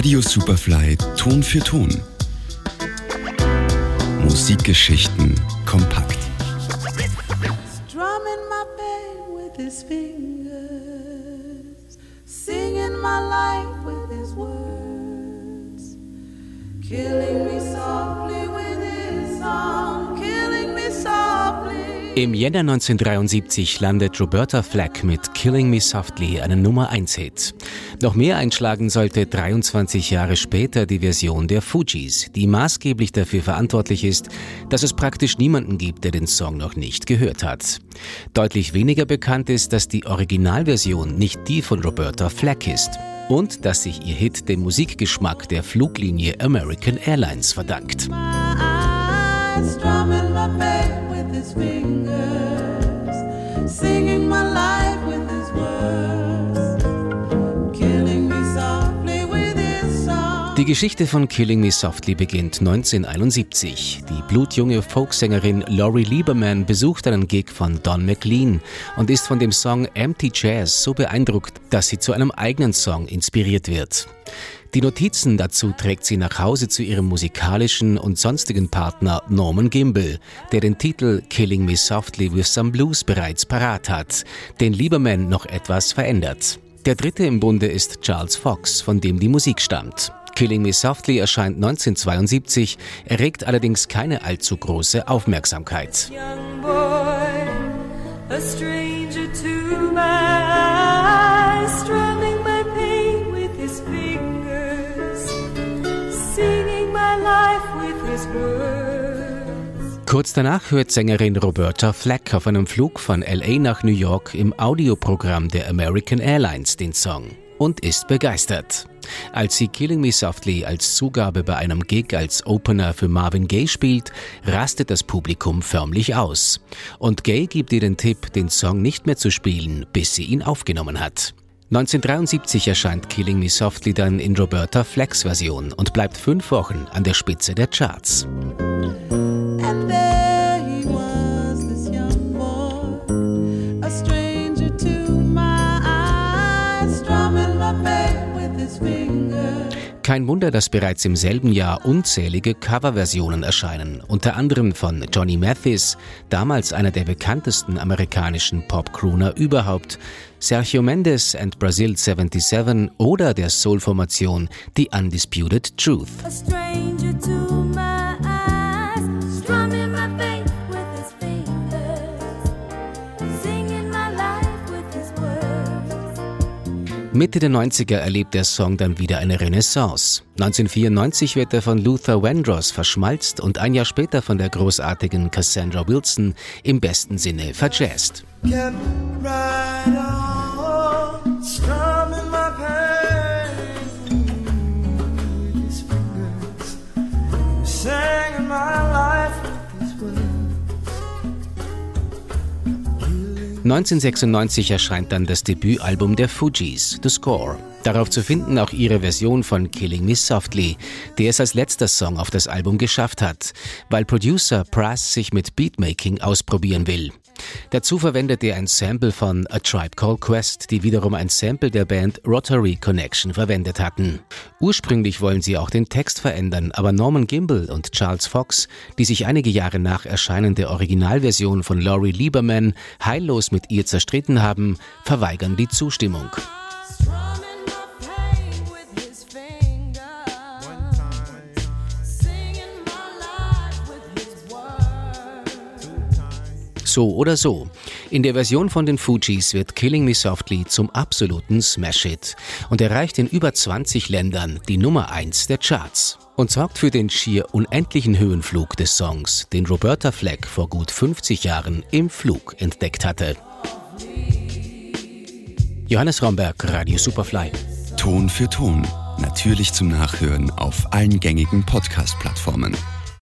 Radio Superfly Ton für Ton. Musikgeschichten kompakt. Strumming my pain with his fingers, singing my life with his words, killing Im Jänner 1973 landet Roberta Flack mit Killing Me Softly einen Nummer 1 Hit. Noch mehr einschlagen sollte 23 Jahre später die Version der Fugees, die maßgeblich dafür verantwortlich ist, dass es praktisch niemanden gibt, der den Song noch nicht gehört hat. Deutlich weniger bekannt ist, dass die Originalversion nicht die von Roberta Flack ist und dass sich ihr Hit dem Musikgeschmack der Fluglinie American Airlines verdankt. Die Geschichte von Killing Me Softly beginnt 1971. Die blutjunge Folksängerin Laurie Lieberman besucht einen Gig von Don McLean und ist von dem Song Empty Jazz so beeindruckt, dass sie zu einem eigenen Song inspiriert wird. Die Notizen dazu trägt sie nach Hause zu ihrem musikalischen und sonstigen Partner Norman Gimbel, der den Titel Killing Me Softly with Some Blues bereits parat hat, den Lieberman noch etwas verändert. Der dritte im Bunde ist Charles Fox, von dem die Musik stammt. Killing Me Softly erscheint 1972, erregt allerdings keine allzu große Aufmerksamkeit. Kurz danach hört Sängerin Roberta Flack auf einem Flug von LA nach New York im Audioprogramm der American Airlines den Song und ist begeistert. Als sie Killing Me Softly als Zugabe bei einem Gig als Opener für Marvin Gaye spielt, rastet das Publikum förmlich aus. Und Gaye gibt ihr den Tipp, den Song nicht mehr zu spielen, bis sie ihn aufgenommen hat. 1973 erscheint Killing Me Softly dann in Roberta Flacks Version und bleibt fünf Wochen an der Spitze der Charts. And Kein Wunder, dass bereits im selben Jahr unzählige Coverversionen erscheinen, unter anderem von Johnny Mathis, damals einer der bekanntesten amerikanischen Pop-Crooner überhaupt, Sergio Mendes and Brazil 77 oder der Soul-Formation The Undisputed Truth. Mitte der 90er erlebt der Song dann wieder eine Renaissance. 1994 wird er von Luther Vandross verschmalzt und ein Jahr später von der großartigen Cassandra Wilson im besten Sinne verjazzt. 1996 erscheint dann das Debütalbum der Fugees, The Score. Darauf zu finden auch ihre Version von Killing Me Softly, der es als letzter Song auf das Album geschafft hat, weil Producer Prass sich mit Beatmaking ausprobieren will. Dazu verwendet er ein Sample von A Tribe Called Quest, die wiederum ein Sample der Band Rotary Connection verwendet hatten. Ursprünglich wollen sie auch den Text verändern, aber Norman Gimbel und Charles Fox, die sich einige Jahre nach Erscheinen der Originalversion von Laurie Lieberman heillos mit ihr zerstritten haben, verweigern die Zustimmung. So oder so. In der Version von den Fugees wird Killing Me Softly zum absoluten Smash-Hit und erreicht in über 20 Ländern die Nummer 1 der Charts und sorgt für den schier unendlichen Höhenflug des Songs, den Roberta Flack vor gut 50 Jahren im Flug entdeckt hatte. Johannes Romberg, Radio Superfly. Ton für Ton. Natürlich zum Nachhören auf allen gängigen Podcast-Plattformen.